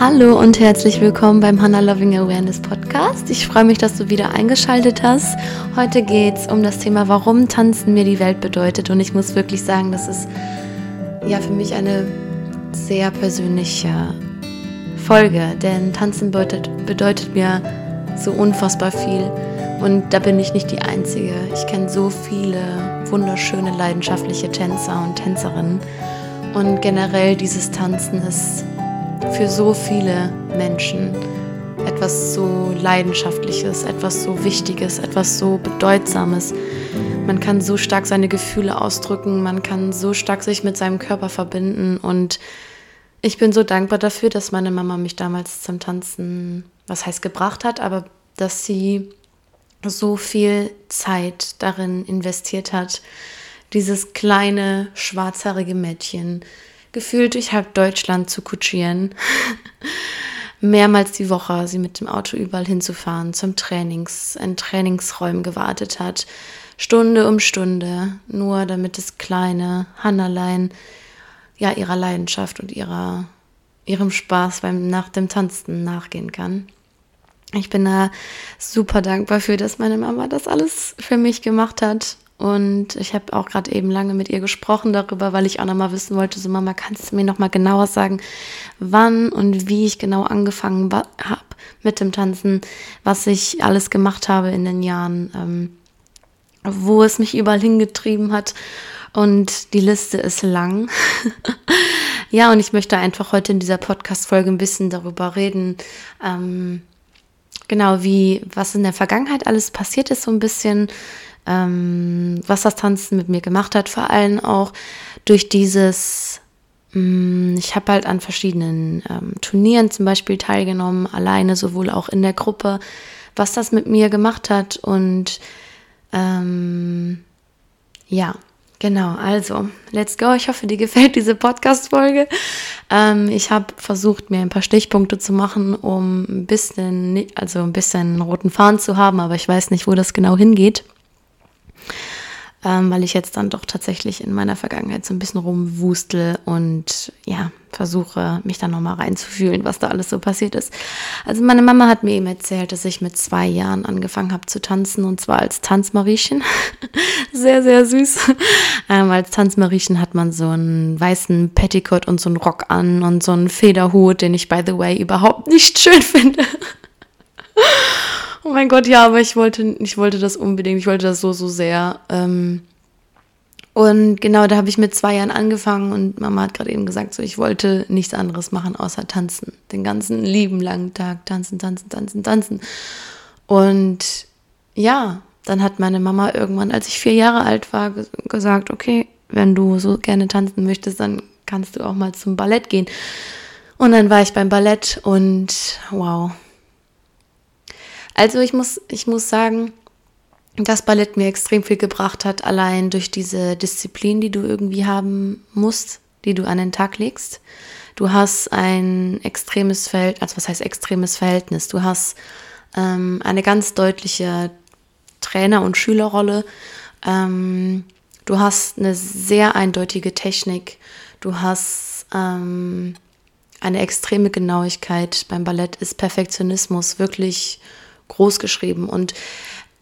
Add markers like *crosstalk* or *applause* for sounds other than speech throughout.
Hallo und herzlich willkommen beim Hannah Loving Awareness Podcast. Ich freue mich, dass du wieder eingeschaltet hast. Heute geht es um das Thema, warum Tanzen mir die Welt bedeutet. Und ich muss wirklich sagen, das ist ja für mich eine sehr persönliche Folge, denn Tanzen bedeutet, bedeutet mir so unfassbar viel. Und da bin ich nicht die Einzige. Ich kenne so viele wunderschöne, leidenschaftliche Tänzer und Tänzerinnen. Und generell dieses Tanzen ist für so viele Menschen etwas so Leidenschaftliches, etwas so Wichtiges, etwas so Bedeutsames. Man kann so stark seine Gefühle ausdrücken, man kann so stark sich mit seinem Körper verbinden und ich bin so dankbar dafür, dass meine Mama mich damals zum Tanzen, was heißt gebracht hat, aber dass sie so viel Zeit darin investiert hat, dieses kleine schwarzhaarige Mädchen gefühlt durch halb Deutschland zu kutschieren. *laughs* Mehrmals die Woche sie mit dem Auto überall hinzufahren, zum Trainings, in Trainingsräumen gewartet hat. Stunde um Stunde, nur damit das kleine Hannerlein ja ihrer Leidenschaft und ihrer, ihrem Spaß beim nach dem Tanzen nachgehen kann. Ich bin da super dankbar für, dass meine Mama das alles für mich gemacht hat und ich habe auch gerade eben lange mit ihr gesprochen darüber, weil ich auch nochmal wissen wollte, so Mama, kannst du mir nochmal genauer sagen, wann und wie ich genau angefangen habe mit dem Tanzen, was ich alles gemacht habe in den Jahren, ähm, wo es mich überall hingetrieben hat. Und die Liste ist lang. *laughs* ja, und ich möchte einfach heute in dieser Podcast-Folge ein bisschen darüber reden, ähm, genau wie, was in der Vergangenheit alles passiert ist, so ein bisschen ähm, was das Tanzen mit mir gemacht hat, vor allem auch durch dieses, mh, mm, ich habe halt an verschiedenen ähm, Turnieren zum Beispiel teilgenommen, alleine, sowohl auch in der Gruppe, was das mit mir gemacht hat und ähm, ja, Genau, also, let's go. Ich hoffe, dir gefällt diese Podcast-Folge. Ähm, ich habe versucht, mir ein paar Stichpunkte zu machen, um ein bisschen, also ein bisschen einen roten Faden zu haben, aber ich weiß nicht, wo das genau hingeht ähm, weil ich jetzt dann doch tatsächlich in meiner Vergangenheit so ein bisschen rumwustel und ja, versuche, mich da nochmal reinzufühlen, was da alles so passiert ist. Also meine Mama hat mir eben erzählt, dass ich mit zwei Jahren angefangen habe zu tanzen und zwar als Tanzmariechen. *laughs* sehr, sehr süß. Ähm, als Tanzmariechen hat man so einen weißen Petticoat und so einen Rock an und so einen Federhut, den ich, by the way, überhaupt nicht schön *laughs* finde. Oh mein Gott, ja, aber ich wollte, ich wollte das unbedingt, ich wollte das so, so sehr. Ähm, und genau, da habe ich mit zwei Jahren angefangen und Mama hat gerade eben gesagt, so ich wollte nichts anderes machen außer tanzen. Den ganzen lieben langen Tag tanzen, tanzen, tanzen, tanzen. Und ja, dann hat meine Mama irgendwann, als ich vier Jahre alt war, gesagt, okay, wenn du so gerne tanzen möchtest, dann kannst du auch mal zum Ballett gehen. Und dann war ich beim Ballett und wow, also ich muss, ich muss sagen, dass Ballett mir extrem viel gebracht hat, allein durch diese Disziplin, die du irgendwie haben musst, die du an den Tag legst. Du hast ein extremes Verhältnis, also was heißt extremes Verhältnis? Du hast ähm, eine ganz deutliche Trainer- und Schülerrolle. Ähm, du hast eine sehr eindeutige Technik. Du hast ähm, eine extreme Genauigkeit. Beim Ballett ist Perfektionismus wirklich groß geschrieben. Und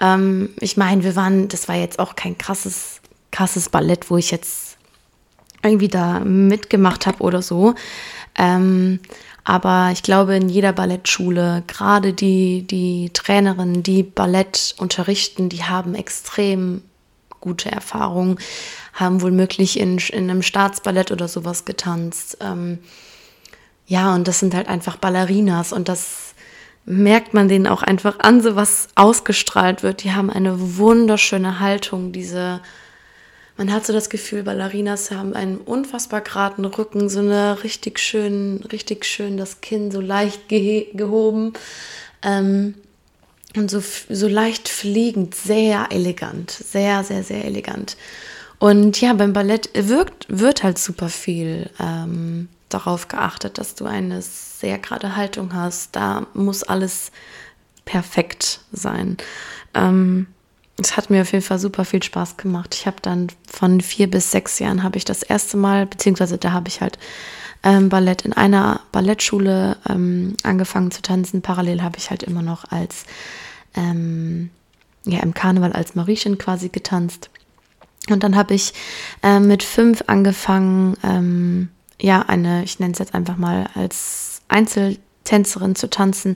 ähm, ich meine, wir waren, das war jetzt auch kein krasses, krasses Ballett, wo ich jetzt irgendwie da mitgemacht habe oder so. Ähm, aber ich glaube, in jeder Ballettschule, gerade die, die Trainerinnen, die Ballett unterrichten, die haben extrem gute Erfahrungen, haben wohl möglich in, in einem Staatsballett oder sowas getanzt. Ähm, ja, und das sind halt einfach Ballerinas und das merkt man denen auch einfach an, so was ausgestrahlt wird. Die haben eine wunderschöne Haltung, diese, man hat so das Gefühl, Ballerinas haben einen unfassbar geraden Rücken, so eine richtig schön, richtig schön das Kinn so leicht ge gehoben ähm, und so, so leicht fliegend, sehr elegant, sehr, sehr, sehr elegant. Und ja, beim Ballett wirkt, wird halt super viel ähm, darauf geachtet, dass du eine sehr gerade Haltung hast. Da muss alles perfekt sein. Ähm, es hat mir auf jeden Fall super viel Spaß gemacht. Ich habe dann von vier bis sechs Jahren habe ich das erste Mal, beziehungsweise da habe ich halt ähm, Ballett in einer Ballettschule ähm, angefangen zu tanzen. Parallel habe ich halt immer noch als ähm, ja im Karneval als Mariechen quasi getanzt. Und dann habe ich ähm, mit fünf angefangen, ähm, ja, eine, ich nenne es jetzt einfach mal als Einzeltänzerin zu tanzen.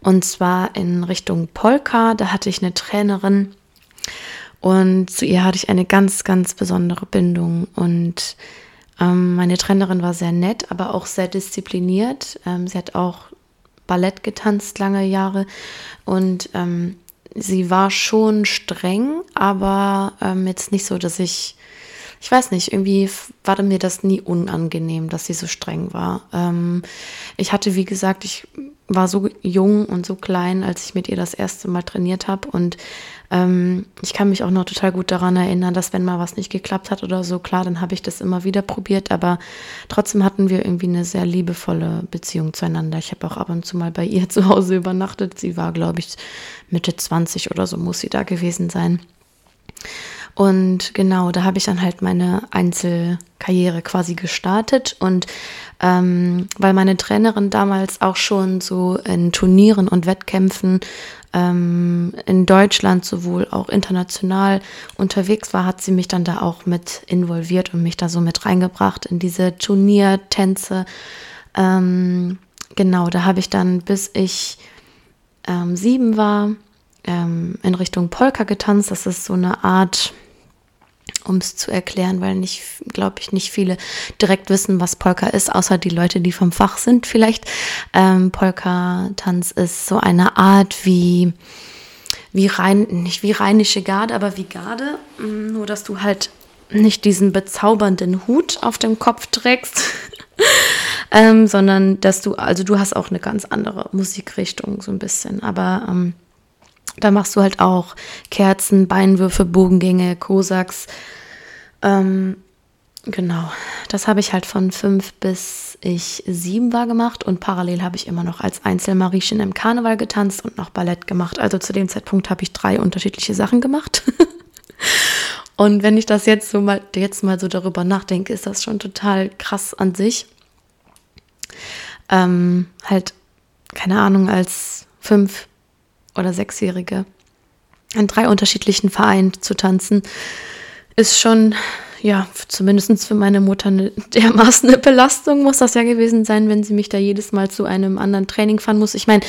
Und zwar in Richtung Polka. Da hatte ich eine Trainerin. Und zu ihr hatte ich eine ganz, ganz besondere Bindung. Und ähm, meine Trainerin war sehr nett, aber auch sehr diszipliniert. Ähm, sie hat auch Ballett getanzt lange Jahre. Und ähm, sie war schon streng, aber ähm, jetzt nicht so, dass ich, ich weiß nicht, irgendwie war mir das nie unangenehm, dass sie so streng war. Ähm, ich hatte, wie gesagt, ich war so jung und so klein, als ich mit ihr das erste Mal trainiert habe und ähm, ich kann mich auch noch total gut daran erinnern, dass wenn mal was nicht geklappt hat oder so, klar, dann habe ich das immer wieder probiert, aber trotzdem hatten wir irgendwie eine sehr liebevolle Beziehung zueinander. Ich habe auch ab und zu mal bei ihr *laughs* zu Hause übernachtet. Sie war, glaube ich, Mitte 20 oder so muss sie da gewesen sein. Und genau, da habe ich dann halt meine Einzelkarriere quasi gestartet. Und ähm, weil meine Trainerin damals auch schon so in Turnieren und Wettkämpfen ähm, in Deutschland sowohl auch international unterwegs war, hat sie mich dann da auch mit involviert und mich da so mit reingebracht in diese Turniertänze. Ähm, genau, da habe ich dann, bis ich ähm, sieben war, ähm, in Richtung Polka getanzt. Das ist so eine Art um es zu erklären, weil nicht, glaube ich, nicht viele direkt wissen, was Polka ist, außer die Leute, die vom Fach sind vielleicht. Ähm, Polka-Tanz ist so eine Art wie, wie rein, nicht wie rheinische Garde, aber wie Garde, mm, nur dass du halt nicht diesen bezaubernden Hut auf dem Kopf trägst, *laughs* ähm, sondern dass du, also du hast auch eine ganz andere Musikrichtung so ein bisschen, aber ähm, da machst du halt auch Kerzen, Beinwürfe, Bogengänge, Kosaks. Ähm, genau, das habe ich halt von fünf bis ich sieben war gemacht und parallel habe ich immer noch als Einzelmariechen im Karneval getanzt und noch Ballett gemacht. Also zu dem Zeitpunkt habe ich drei unterschiedliche Sachen gemacht. *laughs* und wenn ich das jetzt so mal jetzt mal so darüber nachdenke, ist das schon total krass an sich. Ähm, halt keine Ahnung als fünf oder Sechsjährige in drei unterschiedlichen Vereinen zu tanzen, ist schon, ja, zumindest für meine Mutter eine dermaßen eine Belastung muss das ja gewesen sein, wenn sie mich da jedes Mal zu einem anderen Training fahren muss. Ich meine,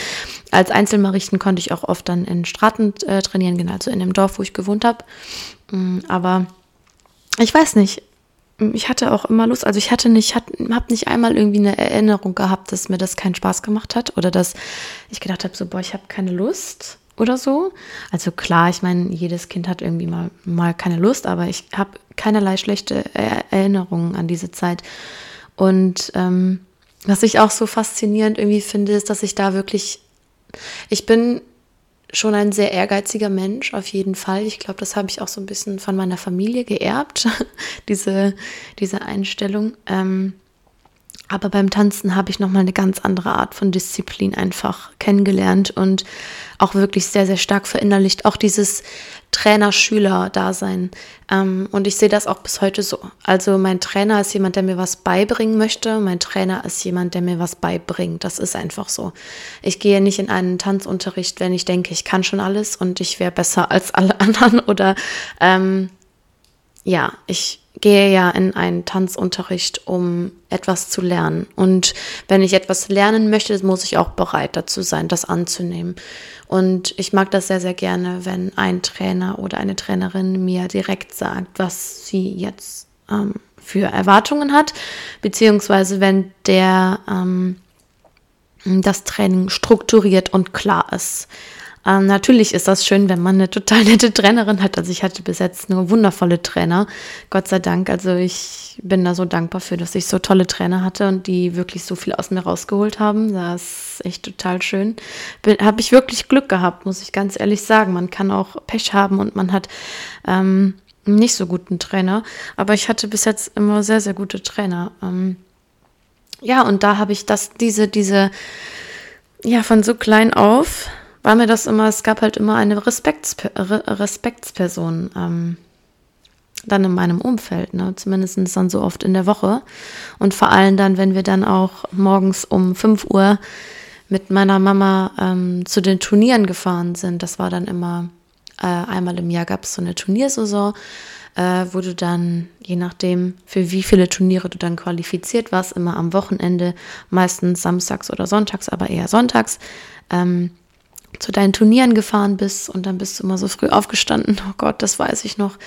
als Einzelmarichten konnte ich auch oft dann in Straten äh, trainieren, genau, also in dem Dorf, wo ich gewohnt habe. Mm, aber ich weiß nicht, ich hatte auch immer Lust, also ich hatte nicht, habe nicht einmal irgendwie eine Erinnerung gehabt, dass mir das keinen Spaß gemacht hat oder dass ich gedacht habe, so, boah, ich habe keine Lust oder so. Also klar, ich meine, jedes Kind hat irgendwie mal, mal keine Lust, aber ich habe keinerlei schlechte Erinnerungen an diese Zeit. Und ähm, was ich auch so faszinierend irgendwie finde, ist, dass ich da wirklich, ich bin schon ein sehr ehrgeiziger Mensch, auf jeden Fall. Ich glaube, das habe ich auch so ein bisschen von meiner Familie geerbt, *laughs* diese, diese Einstellung. Ähm, aber beim Tanzen habe ich nochmal eine ganz andere Art von Disziplin einfach kennengelernt und auch wirklich sehr, sehr stark verinnerlicht. Auch dieses Trainer-Schüler-Dasein. Ähm, und ich sehe das auch bis heute so. Also mein Trainer ist jemand, der mir was beibringen möchte. Mein Trainer ist jemand, der mir was beibringt. Das ist einfach so. Ich gehe nicht in einen Tanzunterricht, wenn ich denke, ich kann schon alles und ich wäre besser als alle *laughs* anderen. Oder ähm, ja, ich gehe ja in einen Tanzunterricht, um etwas zu lernen. Und wenn ich etwas lernen möchte, muss ich auch bereit dazu sein, das anzunehmen. Und ich mag das sehr, sehr gerne, wenn ein Trainer oder eine Trainerin mir direkt sagt, was sie jetzt ähm, für Erwartungen hat, beziehungsweise wenn der ähm, das Training strukturiert und klar ist. Ähm, natürlich ist das schön, wenn man eine total *laughs* nette Trainerin hat. Also ich hatte bis jetzt nur wundervolle Trainer, Gott sei Dank. Also ich bin da so dankbar für, dass ich so tolle Trainer hatte und die wirklich so viel aus mir rausgeholt haben. Das ist echt total schön. Habe ich wirklich Glück gehabt, muss ich ganz ehrlich sagen. Man kann auch Pech haben und man hat ähm, nicht so guten Trainer. Aber ich hatte bis jetzt immer sehr, sehr gute Trainer. Ähm, ja, und da habe ich das, diese, diese, ja, von so klein auf war mir das immer, es gab halt immer eine Respekts, Respektsperson. Ähm, dann in meinem Umfeld, ne? zumindest dann so oft in der Woche. Und vor allem dann, wenn wir dann auch morgens um 5 Uhr mit meiner Mama ähm, zu den Turnieren gefahren sind. Das war dann immer äh, einmal im Jahr gab es so eine Turniersaison, äh, wo du dann, je nachdem, für wie viele Turniere du dann qualifiziert warst, immer am Wochenende, meistens samstags oder sonntags, aber eher sonntags, ähm, zu deinen Turnieren gefahren bist und dann bist du immer so früh aufgestanden. Oh Gott, das weiß ich noch.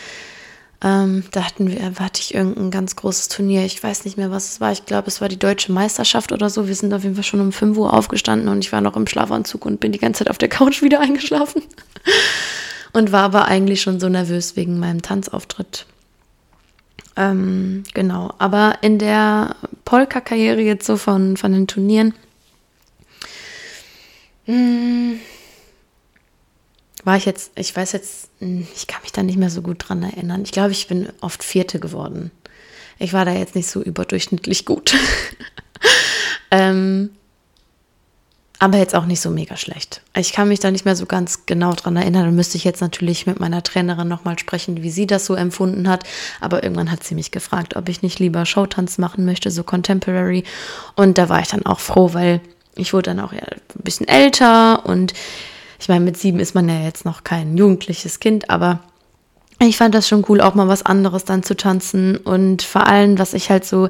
Ähm, da hatten wir, hatte ich irgendein ganz großes Turnier. Ich weiß nicht mehr, was es war. Ich glaube, es war die deutsche Meisterschaft oder so. Wir sind auf jeden Fall schon um 5 Uhr aufgestanden und ich war noch im Schlafanzug und bin die ganze Zeit auf der Couch *laughs* wieder eingeschlafen. und war aber eigentlich schon so nervös wegen meinem Tanzauftritt. Ähm, genau, aber in der Polka-Karriere jetzt so von, von den Turnieren, mh, hm, war ich jetzt, ich weiß jetzt, hm, ich kann mich da nicht mehr so gut dran erinnern. Ich glaube, ich bin oft Vierte geworden. Ich war da jetzt nicht so überdurchschnittlich gut. *laughs* ähm, aber jetzt auch nicht so mega schlecht. Ich kann mich da nicht mehr so ganz genau dran erinnern. Da müsste ich jetzt natürlich mit meiner Trainerin nochmal sprechen, wie sie das so empfunden hat. Aber irgendwann hat sie mich gefragt, ob ich nicht lieber Showtanz machen möchte, so Contemporary. Und da war ich dann auch froh, weil ich wurde dann auch ein bisschen älter und ich meine, mit sieben ist man ja jetzt noch kein jugendliches Kind, aber ich fand das schon cool, auch mal was anderes dann zu tanzen. Und vor allem, was ich halt so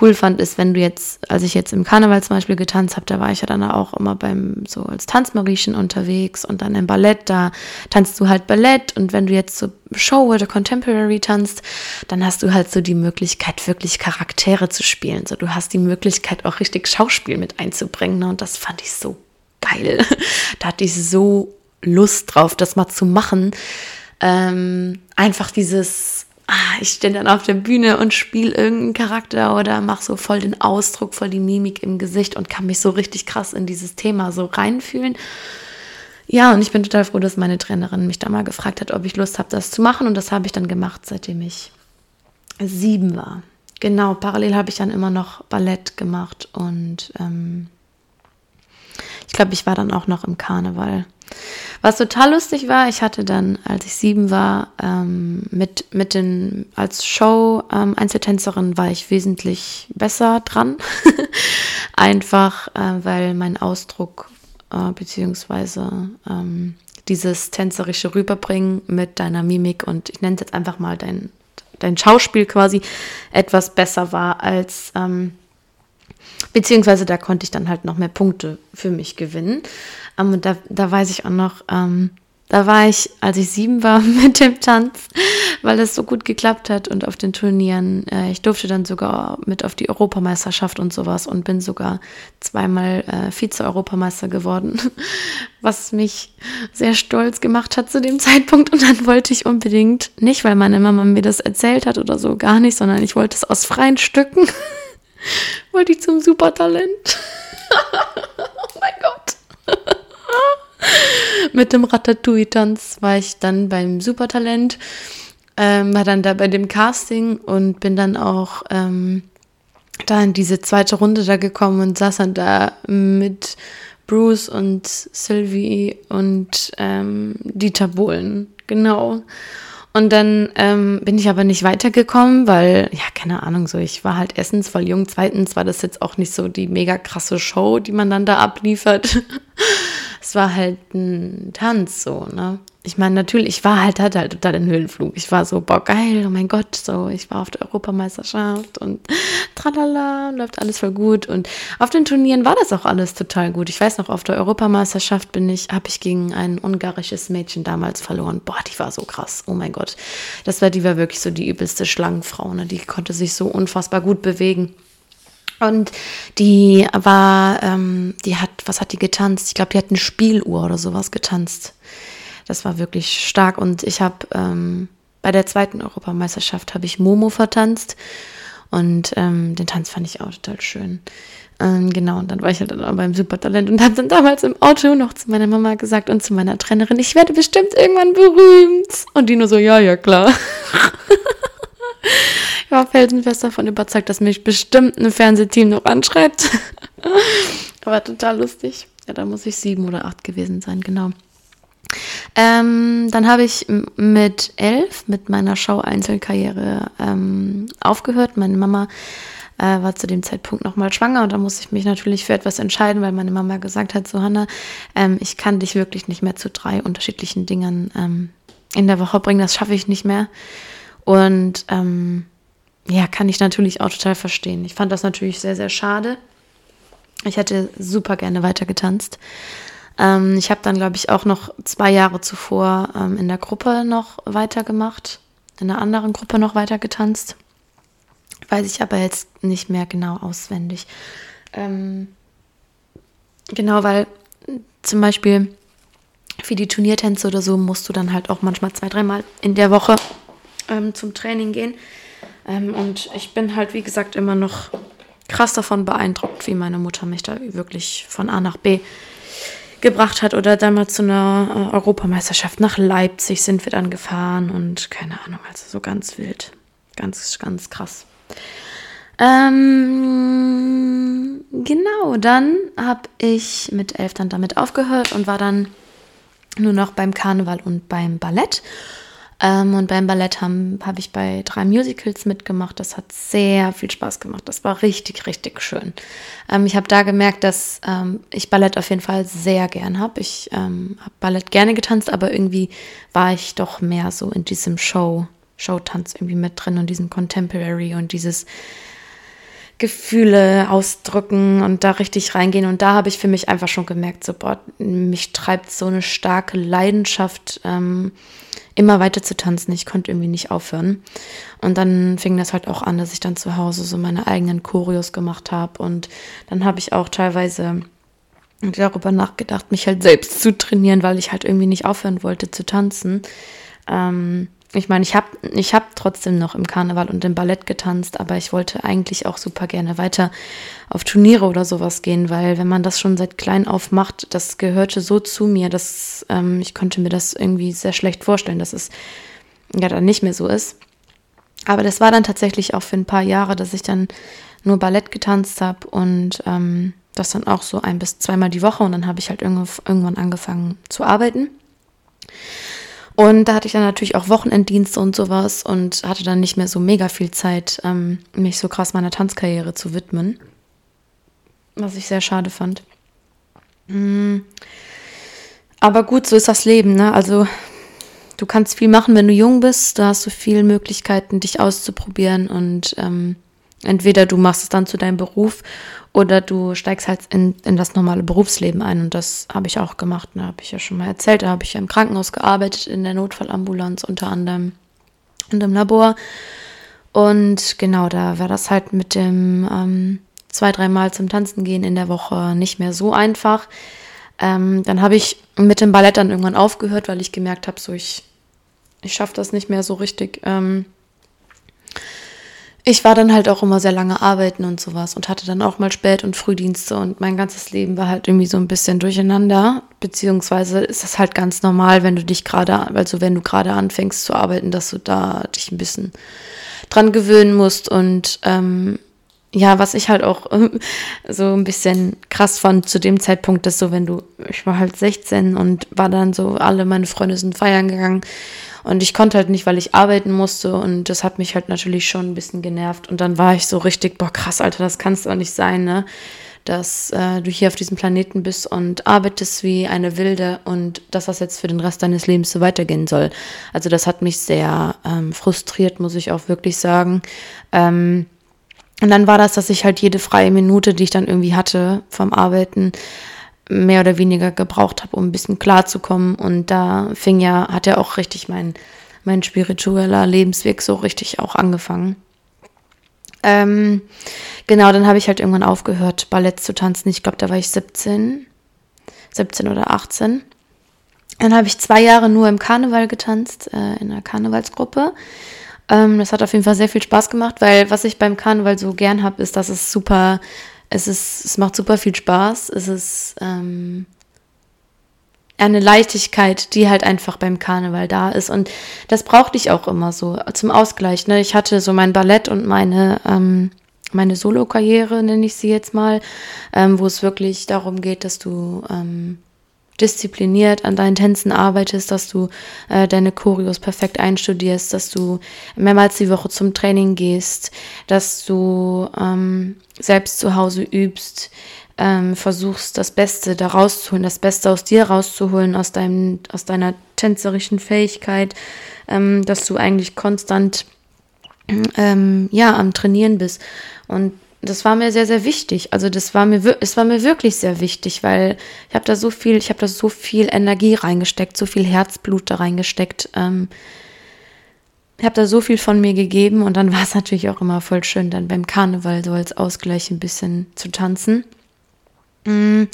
cool fand, ist, wenn du jetzt, als ich jetzt im Karneval zum Beispiel getanzt habe, da war ich ja dann auch immer beim, so als Tanzmariechen unterwegs und dann im Ballett, da tanzt du halt Ballett. Und wenn du jetzt so Show oder Contemporary tanzt, dann hast du halt so die Möglichkeit, wirklich Charaktere zu spielen. So, du hast die Möglichkeit, auch richtig Schauspiel mit einzubringen. Ne? Und das fand ich so geil. *laughs* Da hatte ich so Lust drauf, das mal zu machen ähm, einfach dieses, ah, ich stehe dann auf der Bühne und spiele irgendeinen Charakter oder mache so voll den Ausdruck, voll die Mimik im Gesicht und kann mich so richtig krass in dieses Thema so reinfühlen. Ja, und ich bin total froh, dass meine Trainerin mich da mal gefragt hat, ob ich Lust habe, das zu machen. Und das habe ich dann gemacht, seitdem ich sieben war. Genau, parallel habe ich dann immer noch Ballett gemacht und ähm, ich glaube, ich war dann auch noch im Karneval. Was total lustig war, ich hatte dann, als ich sieben war, ähm, mit, mit den, als Show-Einzeltänzerin ähm, war ich wesentlich besser dran. *laughs* Einfach, äh, weil mein Ausdruck, äh, beziehungsweise ähm, dieses tänzerische Rüberbringen mit deiner Mimik und ich nenne es jetzt einfach mal dein, dein Schauspiel quasi etwas besser war als, ähm, beziehungsweise da konnte ich dann halt noch mehr Punkte für mich gewinnen. Ähm, und da, da weiß ich auch noch, ähm, da war ich, als ich sieben war, *laughs* mit dem Tanz, weil es so gut geklappt hat und auf den Turnieren. Äh, ich durfte dann sogar mit auf die Europameisterschaft und sowas und bin sogar zweimal äh, Vize-Europameister geworden, *laughs* was mich sehr stolz gemacht hat zu dem Zeitpunkt. Und dann wollte ich unbedingt, nicht weil meine Mama mir das erzählt hat oder so, gar nicht, sondern ich wollte es aus freien Stücken, *laughs* wollte ich zum Supertalent. *laughs* oh mein Gott. *laughs* Mit dem Ratatouille-Tanz war ich dann beim Supertalent, ähm, war dann da bei dem Casting und bin dann auch ähm, da in diese zweite Runde da gekommen und saß dann da mit Bruce und Sylvie und ähm, Dieter Bohlen. Genau. Und dann ähm, bin ich aber nicht weitergekommen, weil, ja, keine Ahnung, so, ich war halt erstens voll jung, zweitens war das jetzt auch nicht so die mega krasse Show, die man dann da abliefert. *laughs* es war halt ein Tanz so, ne? Ich meine, natürlich, ich war halt, hatte halt total den Höhenflug. Ich war so, boah, geil, oh mein Gott, so, ich war auf der Europameisterschaft und *laughs* tralala, läuft alles voll gut. Und auf den Turnieren war das auch alles total gut. Ich weiß noch, auf der Europameisterschaft bin ich, habe ich gegen ein ungarisches Mädchen damals verloren. Boah, die war so krass, oh mein Gott. Das war, die war wirklich so die übelste Schlangenfrau, ne? Die konnte sich so unfassbar gut bewegen. Und die war, ähm, die hat, was hat die getanzt? Ich glaube, die hat eine Spieluhr oder sowas getanzt. Das war wirklich stark. Und ich habe ähm, bei der zweiten Europameisterschaft habe ich Momo vertanzt. Und ähm, den Tanz fand ich auch total schön. Ähm, genau, und dann war ich halt dann beim Supertalent und habe dann damals im Auto noch zu meiner Mama gesagt und zu meiner Trainerin, ich werde bestimmt irgendwann berühmt. Und die nur so, ja, ja, klar. *laughs* *laughs* Ich war felsenfest davon überzeugt, dass mich bestimmt ein Fernsehteam noch anschreibt. *laughs* Aber total lustig. Ja, da muss ich sieben oder acht gewesen sein, genau. Ähm, dann habe ich mit elf mit meiner Show-Einzelkarriere ähm, aufgehört. Meine Mama äh, war zu dem Zeitpunkt nochmal schwanger und da musste ich mich natürlich für etwas entscheiden, weil meine Mama gesagt hat, so Hanna, ähm, ich kann dich wirklich nicht mehr zu drei unterschiedlichen Dingen ähm, in der Woche bringen, das schaffe ich nicht mehr. Und ähm, ja, kann ich natürlich auch total verstehen. Ich fand das natürlich sehr, sehr schade. Ich hätte super gerne weiter getanzt. Ähm, ich habe dann, glaube ich, auch noch zwei Jahre zuvor ähm, in der Gruppe noch weitergemacht, in einer anderen Gruppe noch weiter getanzt. Weiß ich aber jetzt nicht mehr genau auswendig. Ähm, genau, weil zum Beispiel für die Turniertänze oder so musst du dann halt auch manchmal zwei, dreimal in der Woche ähm, zum Training gehen. Ähm, und ich bin halt, wie gesagt, immer noch krass davon beeindruckt, wie meine Mutter mich da wirklich von A nach B gebracht hat. Oder damals zu einer äh, Europameisterschaft nach Leipzig sind wir dann gefahren und keine Ahnung, also so ganz wild. Ganz, ganz krass. Ähm, genau, dann habe ich mit elf dann damit aufgehört und war dann nur noch beim Karneval und beim Ballett. Ähm, und beim Ballett habe hab ich bei drei Musicals mitgemacht. Das hat sehr viel Spaß gemacht. Das war richtig, richtig schön. Ähm, ich habe da gemerkt, dass ähm, ich Ballett auf jeden Fall sehr gern habe. Ich ähm, habe Ballett gerne getanzt, aber irgendwie war ich doch mehr so in diesem Show, Showtanz irgendwie mit drin und diesem Contemporary und dieses Gefühle ausdrücken und da richtig reingehen. Und da habe ich für mich einfach schon gemerkt, so, boah, mich treibt so eine starke Leidenschaft, ähm, immer weiter zu tanzen. Ich konnte irgendwie nicht aufhören. Und dann fing das halt auch an, dass ich dann zu Hause so meine eigenen Choreos gemacht habe. Und dann habe ich auch teilweise darüber nachgedacht, mich halt selbst zu trainieren, weil ich halt irgendwie nicht aufhören wollte zu tanzen. Ähm, ich meine, ich habe ich hab trotzdem noch im Karneval und im Ballett getanzt, aber ich wollte eigentlich auch super gerne weiter auf Turniere oder sowas gehen, weil wenn man das schon seit klein auf macht, das gehörte so zu mir, dass ähm, ich konnte mir das irgendwie sehr schlecht vorstellen, dass es ja dann nicht mehr so ist. Aber das war dann tatsächlich auch für ein paar Jahre, dass ich dann nur Ballett getanzt habe und ähm, das dann auch so ein bis zweimal die Woche und dann habe ich halt irgendwann angefangen zu arbeiten. Und da hatte ich dann natürlich auch Wochenenddienste und sowas und hatte dann nicht mehr so mega viel Zeit, ähm, mich so krass meiner Tanzkarriere zu widmen. Was ich sehr schade fand. Mhm. Aber gut, so ist das Leben, ne? Also du kannst viel machen, wenn du jung bist. Da hast du viele Möglichkeiten, dich auszuprobieren und ähm, entweder du machst es dann zu deinem Beruf oder du steigst halt in, in das normale Berufsleben ein. Und das habe ich auch gemacht. Da habe ich ja schon mal erzählt. Da habe ich ja im Krankenhaus gearbeitet, in der Notfallambulanz unter anderem und im Labor. Und genau, da war das halt mit dem ähm, zwei, dreimal zum Tanzen gehen in der Woche nicht mehr so einfach. Ähm, dann habe ich mit dem Ballett dann irgendwann aufgehört, weil ich gemerkt habe, so ich, ich schaffe das nicht mehr so richtig. Ähm, ich war dann halt auch immer sehr lange arbeiten und sowas und hatte dann auch mal Spät- und Frühdienste und mein ganzes Leben war halt irgendwie so ein bisschen durcheinander. Beziehungsweise ist das halt ganz normal, wenn du dich gerade, also wenn du gerade anfängst zu arbeiten, dass du da dich ein bisschen dran gewöhnen musst und ähm, ja, was ich halt auch *laughs* so ein bisschen krass fand zu dem Zeitpunkt, dass so, wenn du, ich war halt 16 und war dann so, alle meine Freunde sind feiern gegangen und ich konnte halt nicht, weil ich arbeiten musste und das hat mich halt natürlich schon ein bisschen genervt. Und dann war ich so richtig, boah, krass, Alter, das kannst du auch nicht sein, ne? Dass äh, du hier auf diesem Planeten bist und arbeitest wie eine Wilde und dass das jetzt für den Rest deines Lebens so weitergehen soll. Also das hat mich sehr ähm, frustriert, muss ich auch wirklich sagen. Ähm, und dann war das, dass ich halt jede freie Minute, die ich dann irgendwie hatte vom Arbeiten, mehr oder weniger gebraucht habe, um ein bisschen klarzukommen. Und da fing ja, hat ja auch richtig mein, mein spiritueller Lebensweg so richtig auch angefangen. Ähm, genau, dann habe ich halt irgendwann aufgehört, Ballett zu tanzen. Ich glaube, da war ich 17, 17 oder 18. Dann habe ich zwei Jahre nur im Karneval getanzt, äh, in einer Karnevalsgruppe. Ähm, das hat auf jeden Fall sehr viel Spaß gemacht, weil was ich beim Karneval so gern habe, ist, dass es super es ist, es macht super viel Spaß. Es ist ähm, eine Leichtigkeit, die halt einfach beim Karneval da ist. Und das brauchte ich auch immer so zum Ausgleich. Ne? Ich hatte so mein Ballett und meine, ähm, meine Solo-Karriere, nenne ich sie jetzt mal, ähm, wo es wirklich darum geht, dass du ähm, diszipliniert an deinen Tänzen arbeitest, dass du äh, deine Choreos perfekt einstudierst, dass du mehrmals die Woche zum Training gehst, dass du ähm, selbst zu Hause übst, ähm, versuchst, das Beste da rauszuholen, das Beste aus dir rauszuholen, aus, deinem, aus deiner tänzerischen Fähigkeit, ähm, dass du eigentlich konstant ähm, ja, am Trainieren bist. Und das war mir sehr, sehr wichtig. Also das war mir, es war mir wirklich sehr wichtig, weil ich habe da so viel, ich habe da so viel Energie reingesteckt, so viel Herzblut da reingesteckt. Ähm, ich habe da so viel von mir gegeben und dann war es natürlich auch immer voll schön, dann beim Karneval so als Ausgleich ein bisschen zu tanzen. Mm,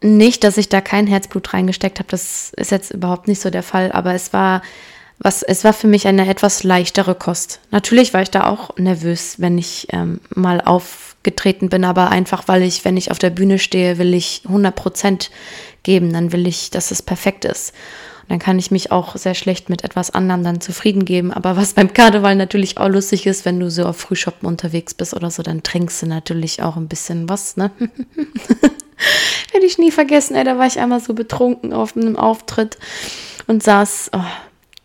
nicht, dass ich da kein Herzblut reingesteckt habe, das ist jetzt überhaupt nicht so der Fall, aber es war was, es war für mich eine etwas leichtere Kost. Natürlich war ich da auch nervös, wenn ich ähm, mal aufgetreten bin, aber einfach, weil ich, wenn ich auf der Bühne stehe, will ich 100 Prozent geben, dann will ich, dass es perfekt ist. Und dann kann ich mich auch sehr schlecht mit etwas anderem dann zufrieden geben. Aber was beim Karneval natürlich auch lustig ist, wenn du so auf Frühschoppen unterwegs bist oder so, dann trinkst du natürlich auch ein bisschen was, ne? *laughs* Werde ich nie vergessen, ey, da war ich einmal so betrunken auf einem Auftritt und saß, oh,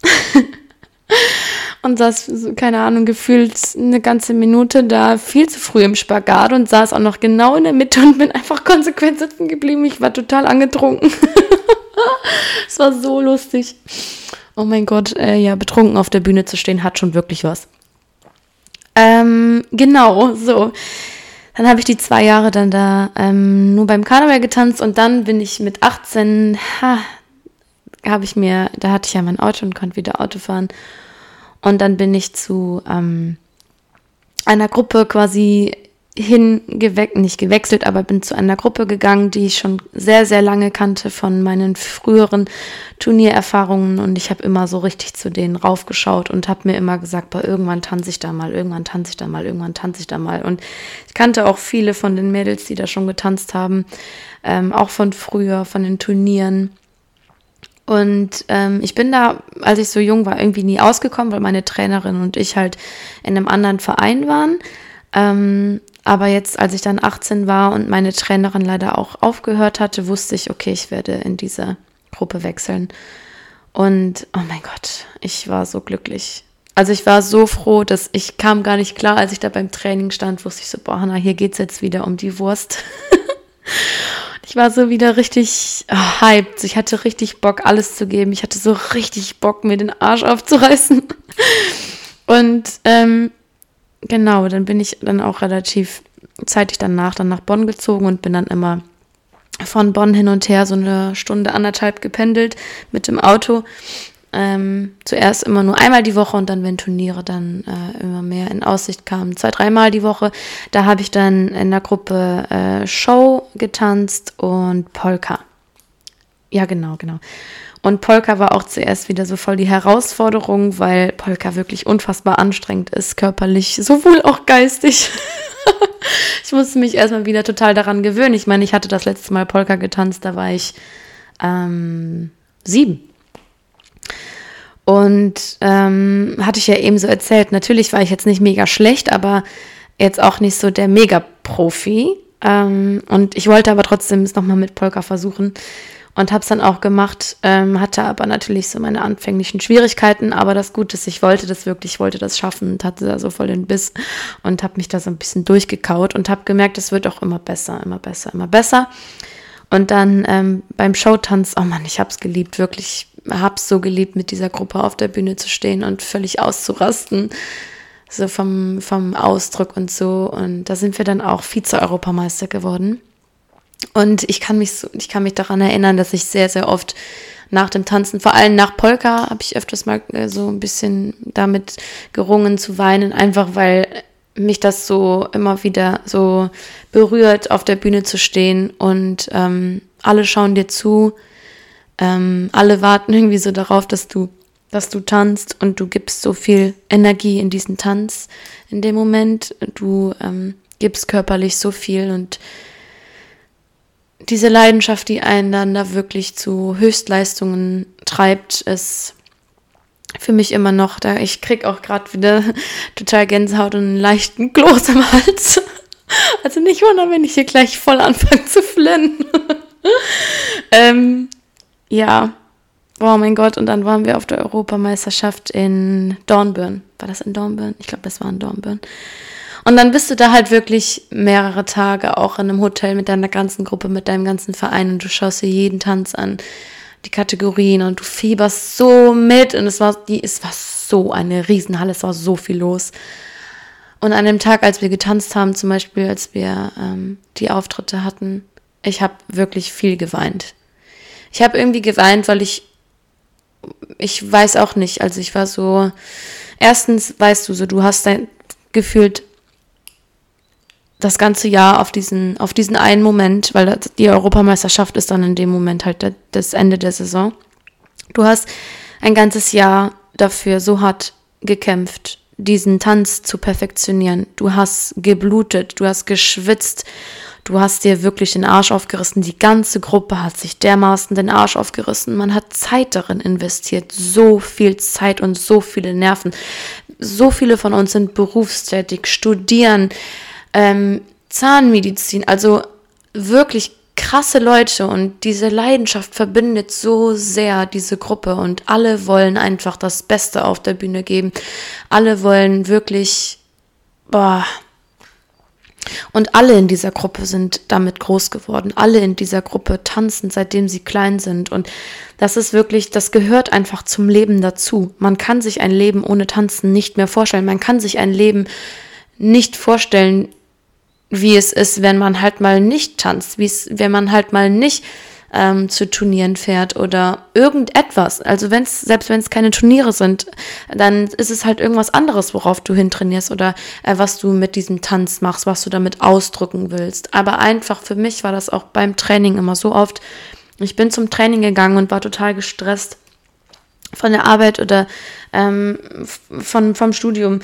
*laughs* und saß, keine Ahnung, gefühlt eine ganze Minute da viel zu früh im Spagat und saß auch noch genau in der Mitte und bin einfach *laughs* konsequent sitzen geblieben. Ich war total angetrunken. *laughs* es war so lustig. Oh mein Gott, äh, ja, betrunken auf der Bühne zu stehen hat schon wirklich was. Ähm, genau, so. Dann habe ich die zwei Jahre dann da ähm, nur beim Karneval getanzt und dann bin ich mit 18, ha, habe ich mir, da hatte ich ja mein Auto und konnte wieder Auto fahren. Und dann bin ich zu ähm, einer Gruppe quasi hingewechselt, nicht gewechselt, aber bin zu einer Gruppe gegangen, die ich schon sehr, sehr lange kannte von meinen früheren Turniererfahrungen. Und ich habe immer so richtig zu denen raufgeschaut und habe mir immer gesagt, boah, irgendwann tanze ich da mal, irgendwann tanze ich da mal, irgendwann tanze ich da mal. Und ich kannte auch viele von den Mädels, die da schon getanzt haben, ähm, auch von früher, von den Turnieren und ähm, ich bin da, als ich so jung war, irgendwie nie ausgekommen, weil meine Trainerin und ich halt in einem anderen Verein waren. Ähm, aber jetzt, als ich dann 18 war und meine Trainerin leider auch aufgehört hatte, wusste ich, okay, ich werde in diese Gruppe wechseln. Und oh mein Gott, ich war so glücklich. Also ich war so froh, dass ich kam gar nicht klar, als ich da beim Training stand, wusste ich so, boah, Hanna, hier geht's jetzt wieder um die Wurst. *laughs* Ich war so wieder richtig oh, hyped. Ich hatte richtig Bock, alles zu geben. Ich hatte so richtig Bock, mir den Arsch aufzureißen. Und ähm, genau, dann bin ich dann auch relativ zeitig danach dann nach Bonn gezogen und bin dann immer von Bonn hin und her so eine Stunde, anderthalb gependelt mit dem Auto ähm, zuerst immer nur einmal die Woche und dann, wenn Turniere dann äh, immer mehr in Aussicht kamen, zwei, dreimal die Woche. Da habe ich dann in der Gruppe äh, Show getanzt und Polka. Ja, genau, genau. Und Polka war auch zuerst wieder so voll die Herausforderung, weil Polka wirklich unfassbar anstrengend ist, körperlich, sowohl auch geistig. *laughs* ich musste mich erstmal wieder total daran gewöhnen. Ich meine, ich hatte das letzte Mal Polka getanzt, da war ich ähm, sieben. Und ähm, hatte ich ja eben so erzählt, natürlich war ich jetzt nicht mega schlecht, aber jetzt auch nicht so der Mega-Profi. Ähm, und ich wollte aber trotzdem es nochmal mit Polka versuchen und habe es dann auch gemacht, ähm, hatte aber natürlich so meine anfänglichen Schwierigkeiten, aber das Gute ist, ich wollte das wirklich, ich wollte das schaffen und hatte da so voll den Biss und habe mich da so ein bisschen durchgekaut und habe gemerkt, es wird auch immer besser, immer besser, immer besser. Und dann ähm, beim Showtanz, oh Mann, ich habe es geliebt, wirklich habe es so geliebt, mit dieser Gruppe auf der Bühne zu stehen und völlig auszurasten. So vom, vom Ausdruck und so. Und da sind wir dann auch Vize-Europameister geworden. Und ich kann mich so, ich kann mich daran erinnern, dass ich sehr, sehr oft nach dem Tanzen, vor allem nach Polka, habe ich öfters mal äh, so ein bisschen damit gerungen zu weinen, einfach weil mich das so immer wieder so berührt, auf der Bühne zu stehen und ähm, alle schauen dir zu ähm, alle warten irgendwie so darauf, dass du, dass du tanzt und du gibst so viel Energie in diesen Tanz in dem Moment. Du ähm, gibst körperlich so viel und diese Leidenschaft, die einen dann da wirklich zu Höchstleistungen treibt, ist für mich immer noch da. Ich krieg auch gerade wieder *laughs* total Gänsehaut und einen leichten Kloß im Hals. *laughs* Also nicht wundern, wenn ich hier gleich voll anfange zu flennen. *laughs* ähm, ja, oh mein Gott, und dann waren wir auf der Europameisterschaft in Dornbirn. War das in Dornbirn? Ich glaube, das war in Dornbirn. Und dann bist du da halt wirklich mehrere Tage auch in einem Hotel mit deiner ganzen Gruppe, mit deinem ganzen Verein und du schaust dir jeden Tanz an, die Kategorien und du fieberst so mit und es war, die, es war so eine Riesenhalle, es war so viel los. Und an dem Tag, als wir getanzt haben, zum Beispiel, als wir ähm, die Auftritte hatten, ich habe wirklich viel geweint. Ich habe irgendwie geweint, weil ich, ich weiß auch nicht, also ich war so, erstens weißt du so, du hast dein gefühlt das ganze Jahr auf diesen, auf diesen einen Moment, weil die Europameisterschaft ist dann in dem Moment halt das Ende der Saison. Du hast ein ganzes Jahr dafür so hart gekämpft, diesen Tanz zu perfektionieren. Du hast geblutet, du hast geschwitzt, du hast dir wirklich den Arsch aufgerissen. Die ganze Gruppe hat sich dermaßen den Arsch aufgerissen. Man hat Zeit darin investiert, so viel Zeit und so viele Nerven. So viele von uns sind berufstätig, studieren, ähm, Zahnmedizin, also wirklich krasse Leute und diese Leidenschaft verbindet so sehr diese Gruppe und alle wollen einfach das Beste auf der Bühne geben. Alle wollen wirklich, boah. Und alle in dieser Gruppe sind damit groß geworden. Alle in dieser Gruppe tanzen, seitdem sie klein sind. Und das ist wirklich, das gehört einfach zum Leben dazu. Man kann sich ein Leben ohne Tanzen nicht mehr vorstellen. Man kann sich ein Leben nicht vorstellen, wie es ist, wenn man halt mal nicht tanzt, wie es, wenn man halt mal nicht ähm, zu Turnieren fährt oder irgendetwas. Also wenn es, selbst wenn es keine Turniere sind, dann ist es halt irgendwas anderes, worauf du hintrainierst oder äh, was du mit diesem Tanz machst, was du damit ausdrücken willst. Aber einfach für mich war das auch beim Training immer so oft. Ich bin zum Training gegangen und war total gestresst von der Arbeit oder ähm, von, vom Studium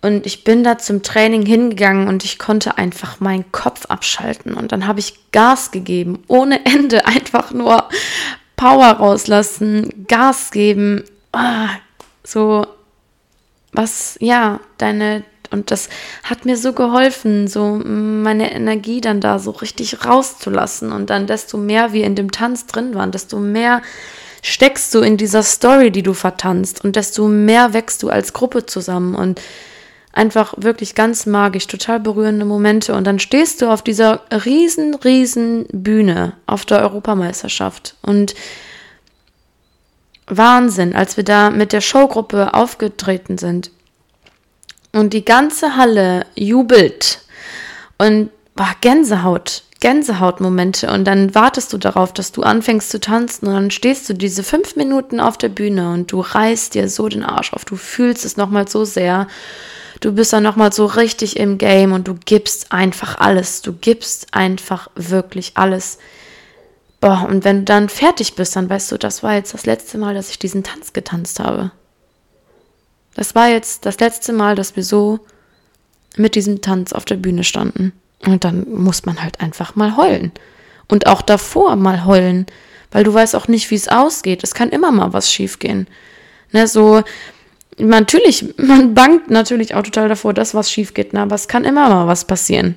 und ich bin da zum Training hingegangen und ich konnte einfach meinen Kopf abschalten. Und dann habe ich Gas gegeben, ohne *laughs* Ende, einfach nur Power rauslassen, Gas geben. Ah, so, was, ja, deine, und das hat mir so geholfen, so meine Energie dann da so richtig rauszulassen. Und dann, desto mehr wir in dem Tanz drin waren, desto mehr steckst du in dieser Story, die du vertanzt und desto mehr wächst du als Gruppe zusammen. Und einfach wirklich ganz magisch, total berührende Momente. Und dann stehst du auf dieser riesen, riesen Bühne auf der Europameisterschaft. Und Wahnsinn, als wir da mit der Showgruppe aufgetreten sind. Und die ganze Halle jubelt. Und war Gänsehaut, Gänsehautmomente. Und dann wartest du darauf, dass du anfängst zu tanzen. Und dann stehst du diese fünf Minuten auf der Bühne und du reißt dir so den Arsch auf. Du fühlst es nochmal so sehr du bist dann nochmal so richtig im Game und du gibst einfach alles. Du gibst einfach wirklich alles. Boah, und wenn du dann fertig bist, dann weißt du, das war jetzt das letzte Mal, dass ich diesen Tanz getanzt habe. Das war jetzt das letzte Mal, dass wir so mit diesem Tanz auf der Bühne standen. Und dann muss man halt einfach mal heulen. Und auch davor mal heulen, weil du weißt auch nicht, wie es ausgeht. Es kann immer mal was schiefgehen. Ne, so, natürlich, man bangt natürlich auch total davor, dass was schief geht, ne? aber es kann immer mal was passieren.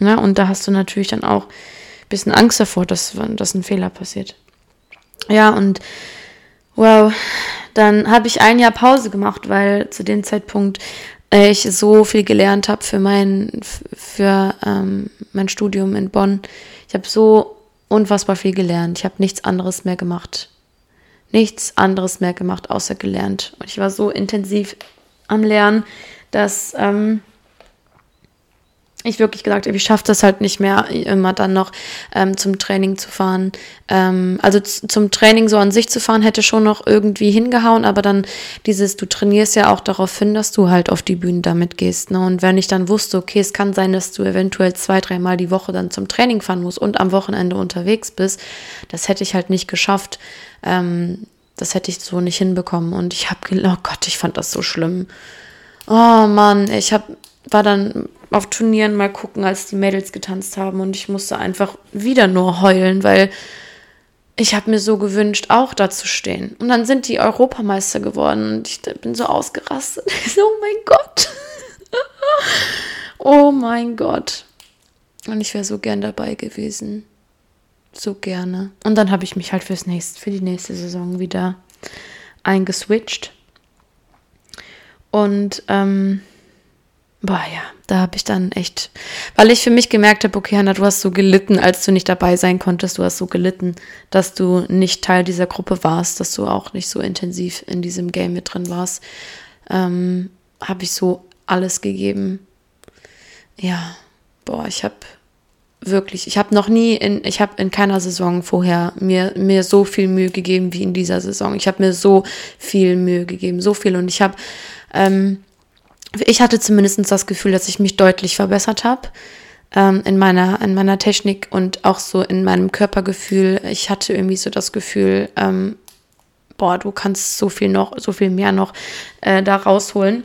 Ja, und da hast du natürlich dann auch ein bisschen Angst davor, dass, dass ein Fehler passiert. Ja, und wow, dann habe ich ein Jahr Pause gemacht, weil zu dem Zeitpunkt äh, ich so viel gelernt habe für mein, für ähm, mein Studium in Bonn. Ich habe so unfassbar viel gelernt. Ich habe nichts anderes mehr gemacht nichts anderes mehr gemacht, außer gelernt. Und ich war so intensiv am Lernen, dass ähm, ich wirklich gesagt habe, ich schaffe das halt nicht mehr, immer dann noch ähm, zum Training zu fahren. Ähm, also zum Training so an sich zu fahren, hätte schon noch irgendwie hingehauen, aber dann dieses, du trainierst ja auch darauf hin, dass du halt auf die Bühne damit gehst. Ne? Und wenn ich dann wusste, okay, es kann sein, dass du eventuell zwei, dreimal die Woche dann zum Training fahren musst und am Wochenende unterwegs bist, das hätte ich halt nicht geschafft. Ähm, das hätte ich so nicht hinbekommen. Und ich habe, oh Gott, ich fand das so schlimm. Oh Mann, ich hab, war dann auf Turnieren mal gucken, als die Mädels getanzt haben und ich musste einfach wieder nur heulen, weil ich habe mir so gewünscht, auch da zu stehen. Und dann sind die Europameister geworden und ich bin so ausgerastet. *laughs* oh mein Gott. *laughs* oh mein Gott. Und ich wäre so gern dabei gewesen. so gerne. Und dann habe ich mich halt fürs nächste, für die nächste Saison wieder eingeswitcht. Und ähm, boah ja, da habe ich dann echt, weil ich für mich gemerkt habe, okay, Hannah, du hast so gelitten, als du nicht dabei sein konntest, du hast so gelitten, dass du nicht Teil dieser Gruppe warst, dass du auch nicht so intensiv in diesem Game mit drin warst, ähm, habe ich so alles gegeben. Ja, boah, ich habe wirklich, ich habe noch nie in, ich habe in keiner Saison vorher mir, mir so viel Mühe gegeben wie in dieser Saison. Ich habe mir so viel Mühe gegeben, so viel. Und ich habe, ähm, ich hatte zumindest das Gefühl, dass ich mich deutlich verbessert habe ähm, in meiner, in meiner Technik und auch so in meinem Körpergefühl. Ich hatte irgendwie so das Gefühl, ähm, boah, du kannst so viel noch, so viel mehr noch äh, da rausholen,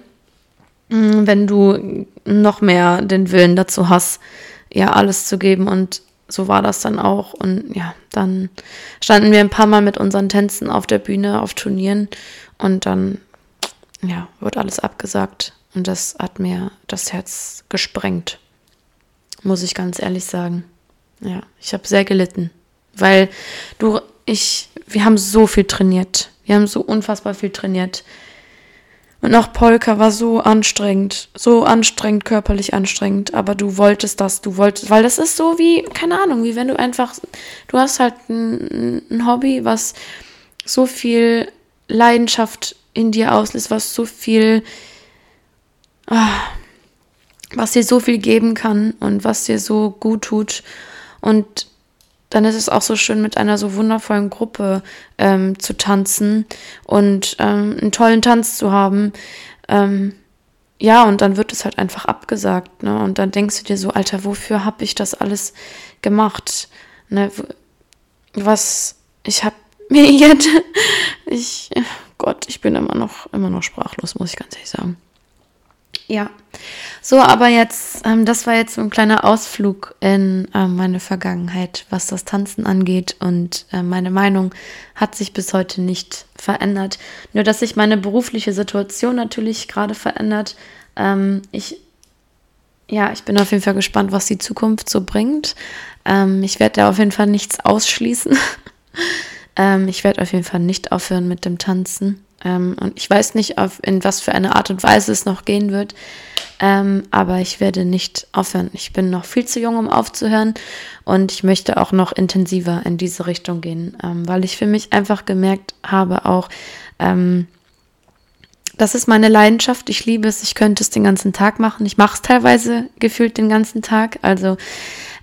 mm, wenn du noch mehr den Willen dazu hast ja alles zu geben und so war das dann auch. Und ja, dann standen wir ein paar Mal mit unseren Tänzen auf der Bühne, auf Turnieren und dann, ja, wird alles abgesagt. Und das hat mir das Herz gesprengt, muss ich ganz ehrlich sagen. Ja, ich habe sehr gelitten, weil du, ich, wir haben so viel trainiert. Wir haben so unfassbar viel trainiert. Und auch Polka war so anstrengend, so anstrengend, körperlich anstrengend, aber du wolltest das, du wolltest, weil das ist so wie, keine Ahnung, wie wenn du einfach, du hast halt ein, ein Hobby, was so viel Leidenschaft in dir auslöst, was so viel, was dir so viel geben kann und was dir so gut tut. Und dann ist es auch so schön, mit einer so wundervollen Gruppe ähm, zu tanzen und ähm, einen tollen Tanz zu haben. Ähm, ja, und dann wird es halt einfach abgesagt. Ne? Und dann denkst du dir so, Alter, wofür habe ich das alles gemacht? Ne? Was, ich habe *laughs* mir jetzt, ich, Gott, ich bin immer noch, immer noch sprachlos, muss ich ganz ehrlich sagen. Ja, so, aber jetzt, ähm, das war jetzt so ein kleiner Ausflug in äh, meine Vergangenheit, was das Tanzen angeht. Und äh, meine Meinung hat sich bis heute nicht verändert. Nur, dass sich meine berufliche Situation natürlich gerade verändert. Ähm, ich, ja, ich bin auf jeden Fall gespannt, was die Zukunft so bringt. Ähm, ich werde da auf jeden Fall nichts ausschließen. *laughs* Ähm, ich werde auf jeden Fall nicht aufhören mit dem Tanzen. Ähm, und ich weiß nicht, auf, in was für eine Art und Weise es noch gehen wird. Ähm, aber ich werde nicht aufhören. Ich bin noch viel zu jung, um aufzuhören. Und ich möchte auch noch intensiver in diese Richtung gehen, ähm, weil ich für mich einfach gemerkt habe, auch, ähm, das ist meine Leidenschaft. Ich liebe es. Ich könnte es den ganzen Tag machen. Ich mache es teilweise gefühlt den ganzen Tag. Also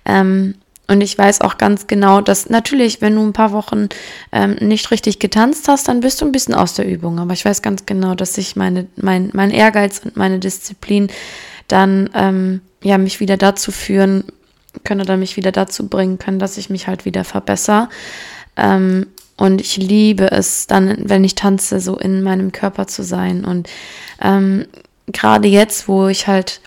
ähm, und ich weiß auch ganz genau, dass natürlich, wenn du ein paar Wochen ähm, nicht richtig getanzt hast, dann bist du ein bisschen aus der Übung. Aber ich weiß ganz genau, dass ich meine, mein, mein Ehrgeiz und meine Disziplin dann ähm, ja mich wieder dazu führen können oder mich wieder dazu bringen können, dass ich mich halt wieder verbessere. Ähm, und ich liebe es dann, wenn ich tanze, so in meinem Körper zu sein. Und ähm, gerade jetzt, wo ich halt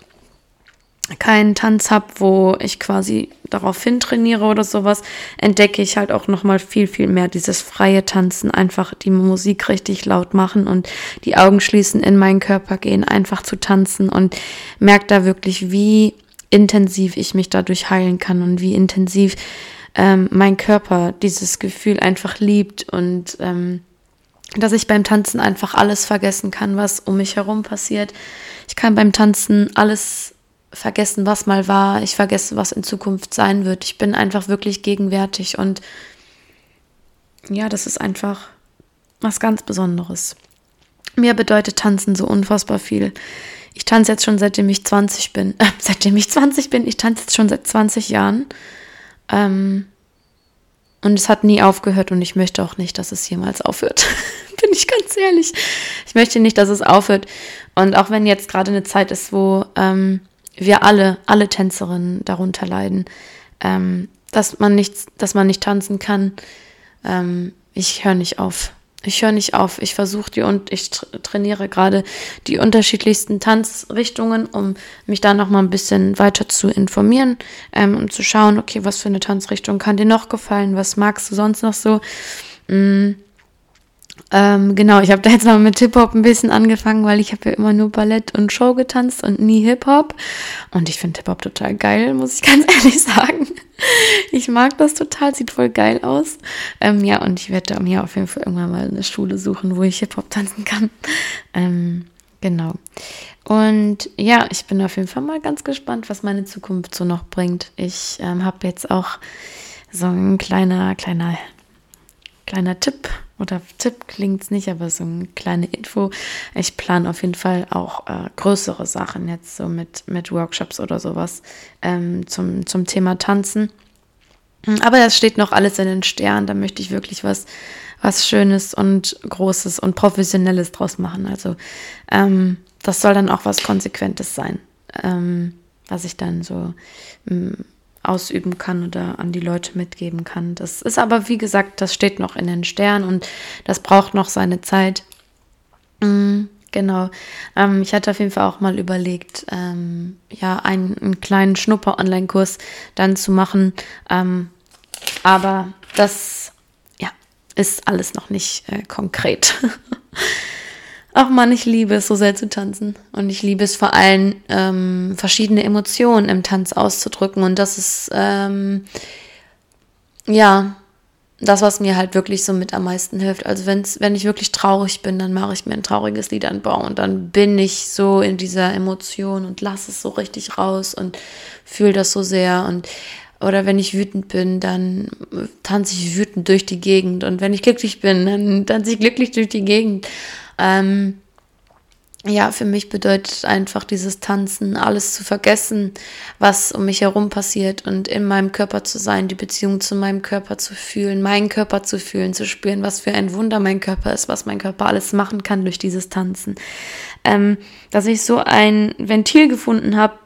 keinen Tanz habe, wo ich quasi darauf hin trainiere oder sowas, entdecke ich halt auch nochmal viel, viel mehr dieses freie Tanzen, einfach die Musik richtig laut machen und die Augen schließen, in meinen Körper gehen, einfach zu tanzen und merke da wirklich, wie intensiv ich mich dadurch heilen kann und wie intensiv ähm, mein Körper dieses Gefühl einfach liebt und ähm, dass ich beim Tanzen einfach alles vergessen kann, was um mich herum passiert. Ich kann beim Tanzen alles vergessen, was mal war. Ich vergesse, was in Zukunft sein wird. Ich bin einfach wirklich gegenwärtig und ja, das ist einfach was ganz Besonderes. Mir bedeutet Tanzen so unfassbar viel. Ich tanze jetzt schon seitdem ich 20 bin. Äh, *laughs* seitdem ich 20 bin, ich tanze jetzt schon seit 20 Jahren. Ähm, und es hat nie aufgehört und ich möchte auch nicht, dass es jemals aufhört. *laughs* bin ich ganz ehrlich. Ich möchte nicht, dass es aufhört. Und auch wenn jetzt gerade eine Zeit ist, wo ähm, wir alle, alle Tänzerinnen darunter leiden, ähm, dass man nicht, dass man nicht tanzen kann. Ähm, ich höre nicht auf. Ich höre nicht auf. Ich versuche die und ich trainiere gerade die unterschiedlichsten Tanzrichtungen, um mich da noch mal ein bisschen weiter zu informieren, ähm, um zu schauen, okay, was für eine Tanzrichtung kann dir noch gefallen, was magst du sonst noch so. Mm. Ähm, genau, ich habe da jetzt mal mit Hip-Hop ein bisschen angefangen, weil ich habe ja immer nur Ballett und Show getanzt und nie Hip-Hop. Und ich finde Hip-Hop total geil, muss ich *laughs* ganz ehrlich sagen. Ich mag das total, sieht voll geil aus. Ähm, ja, und ich werde mir auf jeden Fall irgendwann mal eine Schule suchen, wo ich Hip-Hop tanzen kann. Ähm, genau. Und ja, ich bin auf jeden Fall mal ganz gespannt, was meine Zukunft so noch bringt. Ich ähm, habe jetzt auch so ein kleiner, kleiner, kleiner Tipp oder Tipp klingt es nicht, aber so eine kleine Info. Ich plane auf jeden Fall auch äh, größere Sachen jetzt so mit, mit Workshops oder sowas ähm, zum, zum Thema Tanzen. Aber das steht noch alles in den Sternen. Da möchte ich wirklich was, was Schönes und Großes und Professionelles draus machen. Also ähm, das soll dann auch was Konsequentes sein, ähm, was ich dann so mm, ausüben kann oder an die Leute mitgeben kann. Das ist aber, wie gesagt, das steht noch in den Sternen und das braucht noch seine Zeit. Mhm, genau. Ähm, ich hatte auf jeden Fall auch mal überlegt, ähm, ja, einen, einen, kleinen Schnupper-Online-Kurs dann zu machen. Ähm, aber das, ja, ist alles noch nicht äh, konkret. *laughs* Ach man, ich liebe es so sehr zu tanzen. Und ich liebe es vor allem, ähm, verschiedene Emotionen im Tanz auszudrücken. Und das ist, ähm, ja, das, was mir halt wirklich so mit am meisten hilft. Also wenn's, wenn ich wirklich traurig bin, dann mache ich mir ein trauriges Lied anbauen und dann bin ich so in dieser Emotion und lasse es so richtig raus und fühle das so sehr. Und oder wenn ich wütend bin, dann tanze ich wütend durch die Gegend. Und wenn ich glücklich bin, dann tanze ich glücklich durch die Gegend. Ähm, ja, für mich bedeutet einfach dieses Tanzen, alles zu vergessen, was um mich herum passiert und in meinem Körper zu sein, die Beziehung zu meinem Körper zu fühlen, meinen Körper zu fühlen, zu spüren, was für ein Wunder mein Körper ist, was mein Körper alles machen kann durch dieses Tanzen. Ähm, dass ich so ein Ventil gefunden habe,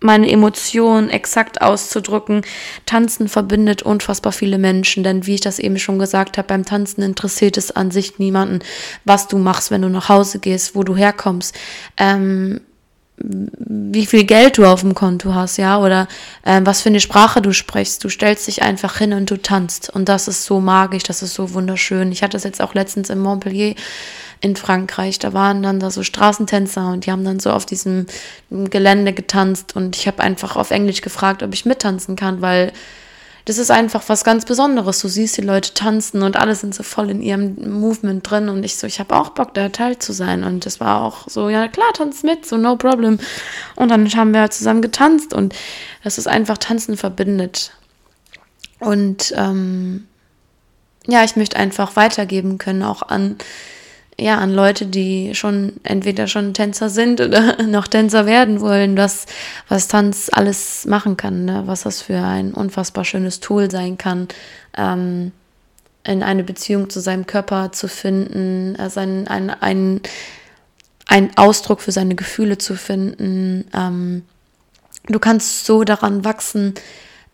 meine Emotionen exakt auszudrücken. Tanzen verbindet unfassbar viele Menschen, denn wie ich das eben schon gesagt habe, beim Tanzen interessiert es an sich niemanden, was du machst, wenn du nach Hause gehst, wo du herkommst, ähm, wie viel Geld du auf dem Konto hast, ja, oder äh, was für eine Sprache du sprichst. Du stellst dich einfach hin und du tanzt. Und das ist so magisch, das ist so wunderschön. Ich hatte es jetzt auch letztens in Montpellier in Frankreich. Da waren dann da so Straßentänzer und die haben dann so auf diesem Gelände getanzt und ich habe einfach auf Englisch gefragt, ob ich mittanzen kann, weil das ist einfach was ganz Besonderes. Du siehst die Leute tanzen und alle sind so voll in ihrem Movement drin und ich so, ich habe auch Bock, da teil zu sein. Und das war auch so, ja klar, tanz mit, so no problem. Und dann haben wir halt zusammen getanzt und das ist einfach Tanzen verbindet. Und ähm, ja, ich möchte einfach weitergeben können, auch an ja, an Leute, die schon entweder schon Tänzer sind oder *laughs* noch Tänzer werden wollen, was, was Tanz alles machen kann, ne? was das für ein unfassbar schönes Tool sein kann, ähm, in eine Beziehung zu seinem Körper zu finden, also ein, ein, ein, ein Ausdruck für seine Gefühle zu finden. Ähm, du kannst so daran wachsen,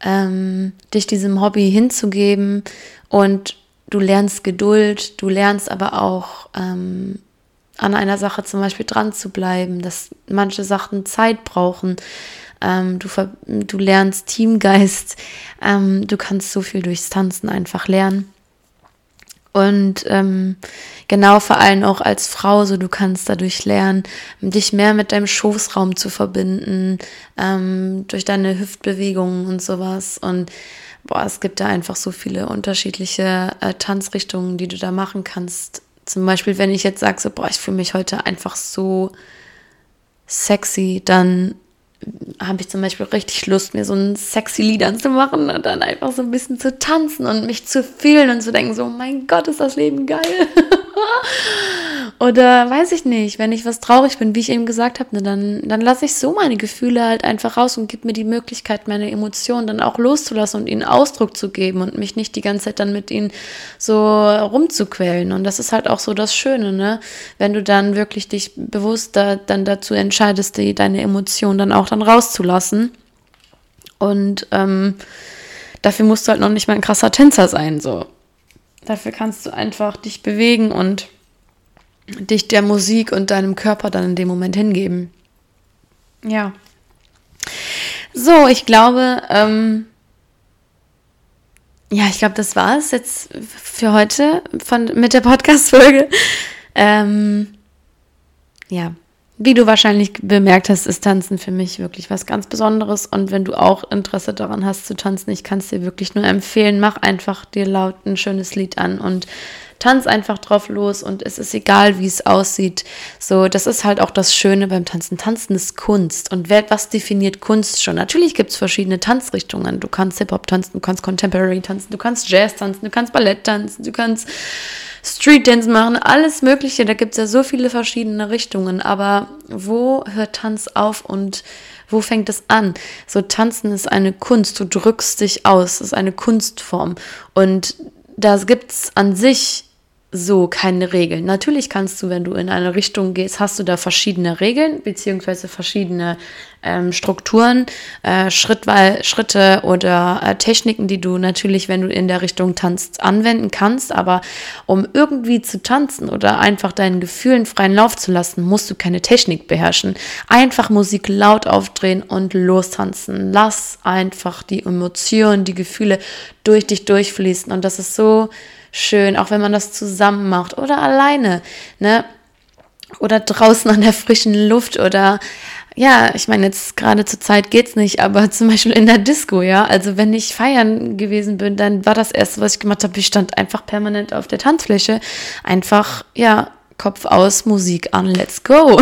ähm, dich diesem Hobby hinzugeben und du lernst Geduld, du lernst aber auch ähm, an einer Sache zum Beispiel dran zu bleiben, dass manche Sachen Zeit brauchen. Ähm, du, du lernst Teamgeist, ähm, du kannst so viel durchs Tanzen einfach lernen. Und ähm, genau vor allem auch als Frau, so du kannst dadurch lernen, dich mehr mit deinem Schoßraum zu verbinden, ähm, durch deine Hüftbewegungen und sowas. Und boah, es gibt da einfach so viele unterschiedliche äh, Tanzrichtungen, die du da machen kannst. Zum Beispiel, wenn ich jetzt sage, so, boah, ich fühle mich heute einfach so sexy, dann habe ich zum Beispiel richtig Lust, mir so ein sexy Lied anzumachen und dann einfach so ein bisschen zu tanzen und mich zu fühlen und zu denken, so, mein Gott, ist das Leben geil. *laughs* Oder weiß ich nicht, wenn ich was traurig bin, wie ich eben gesagt habe, ne, dann, dann lasse ich so meine Gefühle halt einfach raus und gebe mir die Möglichkeit, meine Emotionen dann auch loszulassen und ihnen Ausdruck zu geben und mich nicht die ganze Zeit dann mit ihnen so rumzuquälen. Und das ist halt auch so das Schöne, ne? Wenn du dann wirklich dich bewusst da, dann dazu entscheidest, die, deine Emotionen dann auch dann rauszulassen. Und ähm, dafür musst du halt noch nicht mal ein krasser Tänzer sein, so. Dafür kannst du einfach dich bewegen und dich der Musik und deinem Körper dann in dem Moment hingeben. Ja. So, ich glaube, ähm, ja, ich glaube, das war es jetzt für heute von, mit der Podcast-Folge. Ähm, ja, wie du wahrscheinlich bemerkt hast, ist Tanzen für mich wirklich was ganz Besonderes. Und wenn du auch Interesse daran hast zu tanzen, ich kann es dir wirklich nur empfehlen, mach einfach dir laut ein schönes Lied an und tanz einfach drauf los und es ist egal, wie es aussieht. So, das ist halt auch das Schöne beim Tanzen. Tanzen ist Kunst. Und wer, was definiert Kunst schon? Natürlich gibt es verschiedene Tanzrichtungen. Du kannst Hip-Hop tanzen, du kannst Contemporary tanzen, du kannst Jazz tanzen, du kannst Ballett tanzen, du kannst Street Dance machen, alles Mögliche. Da gibt es ja so viele verschiedene Richtungen. Aber wo hört Tanz auf und wo fängt es an? So tanzen ist eine Kunst. Du drückst dich aus. Es ist eine Kunstform. Und da gibt es an sich so keine Regeln. Natürlich kannst du, wenn du in eine Richtung gehst, hast du da verschiedene Regeln beziehungsweise verschiedene ähm, Strukturen, äh, Schrittweise, Schritte oder äh, Techniken, die du natürlich, wenn du in der Richtung tanzt, anwenden kannst. Aber um irgendwie zu tanzen oder einfach deinen Gefühlen freien Lauf zu lassen, musst du keine Technik beherrschen. Einfach Musik laut aufdrehen und lostanzen. Lass einfach die Emotionen, die Gefühle durch dich durchfließen. Und das ist so schön, auch wenn man das zusammen macht oder alleine, ne? Oder draußen an der frischen Luft oder ja, ich meine, jetzt gerade zur Zeit geht's nicht, aber *laughs* zum Beispiel in der Disco, ja. Also wenn ich feiern gewesen bin, dann war das erste, was ich gemacht habe, ich stand einfach permanent auf der Tanzfläche. Einfach, ja, Kopf aus, Musik an, let's go.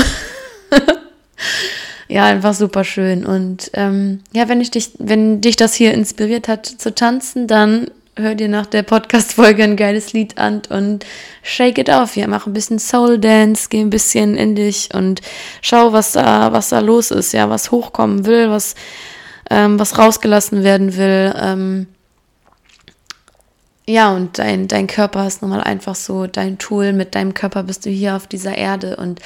*laughs* ja, einfach super schön. Und ähm, ja, wenn ich dich, wenn dich das hier inspiriert hat zu tanzen, dann hör dir nach der Podcast-Folge ein geiles Lied an und shake it off. Ja, mach ein bisschen Soul Dance, geh ein bisschen in dich und schau, was da, was da los ist, ja, was hochkommen will, was, ähm, was rausgelassen werden will. Ähm, ja, und dein, dein Körper ist nun mal einfach so dein Tool. Mit deinem Körper bist du hier auf dieser Erde. Und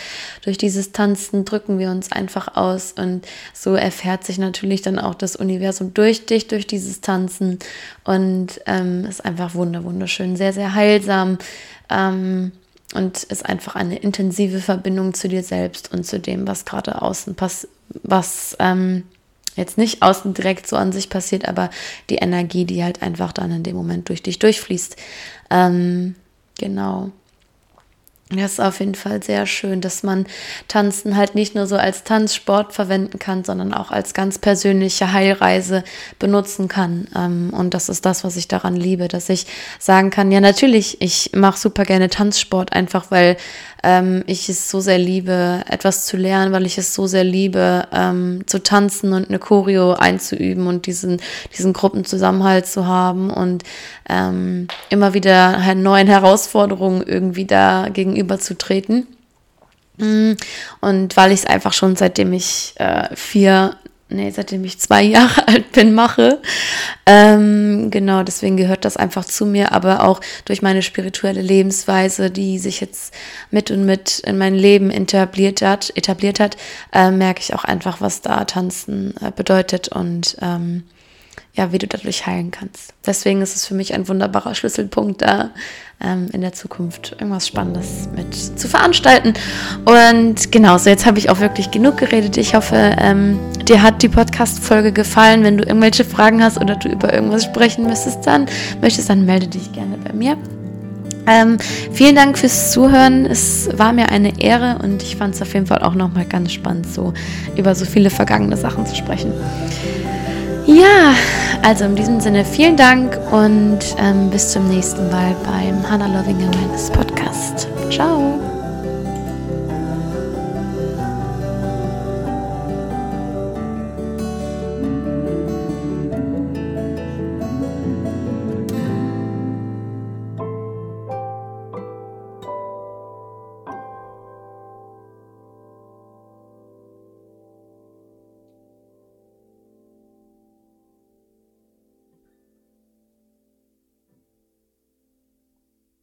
durch dieses Tanzen drücken wir uns einfach aus. Und so erfährt sich natürlich dann auch das Universum durch dich, durch dieses Tanzen. Und ähm, ist einfach wunderschön, sehr, sehr heilsam. Ähm, und ist einfach eine intensive Verbindung zu dir selbst und zu dem, was gerade außen passiert, was ähm, jetzt nicht außen direkt so an sich passiert, aber die Energie, die halt einfach dann in dem Moment durch dich durchfließt. Ähm, genau. Das ist auf jeden Fall sehr schön, dass man Tanzen halt nicht nur so als Tanzsport verwenden kann, sondern auch als ganz persönliche Heilreise benutzen kann. Ähm, und das ist das, was ich daran liebe, dass ich sagen kann, ja natürlich, ich mache super gerne Tanzsport, einfach weil ähm, ich es so sehr liebe, etwas zu lernen, weil ich es so sehr liebe, ähm, zu tanzen und eine Choreo einzuüben und diesen, diesen Gruppenzusammenhalt zu haben und ähm, immer wieder neuen Herausforderungen irgendwie da gegenüberzutreten. Mm, und weil ich es einfach schon seitdem ich äh, vier nee, seitdem ich zwei *laughs* Jahre alt bin, mache. Ähm, genau, deswegen gehört das einfach zu mir, aber auch durch meine spirituelle Lebensweise, die sich jetzt mit und mit in mein Leben etabliert hat, etabliert hat, äh, merke ich auch einfach, was da Tanzen äh, bedeutet und ähm, ja, wie du dadurch heilen kannst. Deswegen ist es für mich ein wunderbarer Schlüsselpunkt da, ähm, in der Zukunft irgendwas Spannendes mit zu veranstalten. Und genau, so jetzt habe ich auch wirklich genug geredet. Ich hoffe, ähm, dir hat die Podcast-Folge gefallen. Wenn du irgendwelche Fragen hast oder du über irgendwas sprechen müsstest, dann möchtest, dann melde dich gerne bei mir. Ähm, vielen Dank fürs Zuhören. Es war mir eine Ehre und ich fand es auf jeden Fall auch nochmal ganz spannend, so über so viele vergangene Sachen zu sprechen. Ja, also in diesem Sinne vielen Dank und ähm, bis zum nächsten Mal beim Hannah Loving Awareness Podcast. Ciao.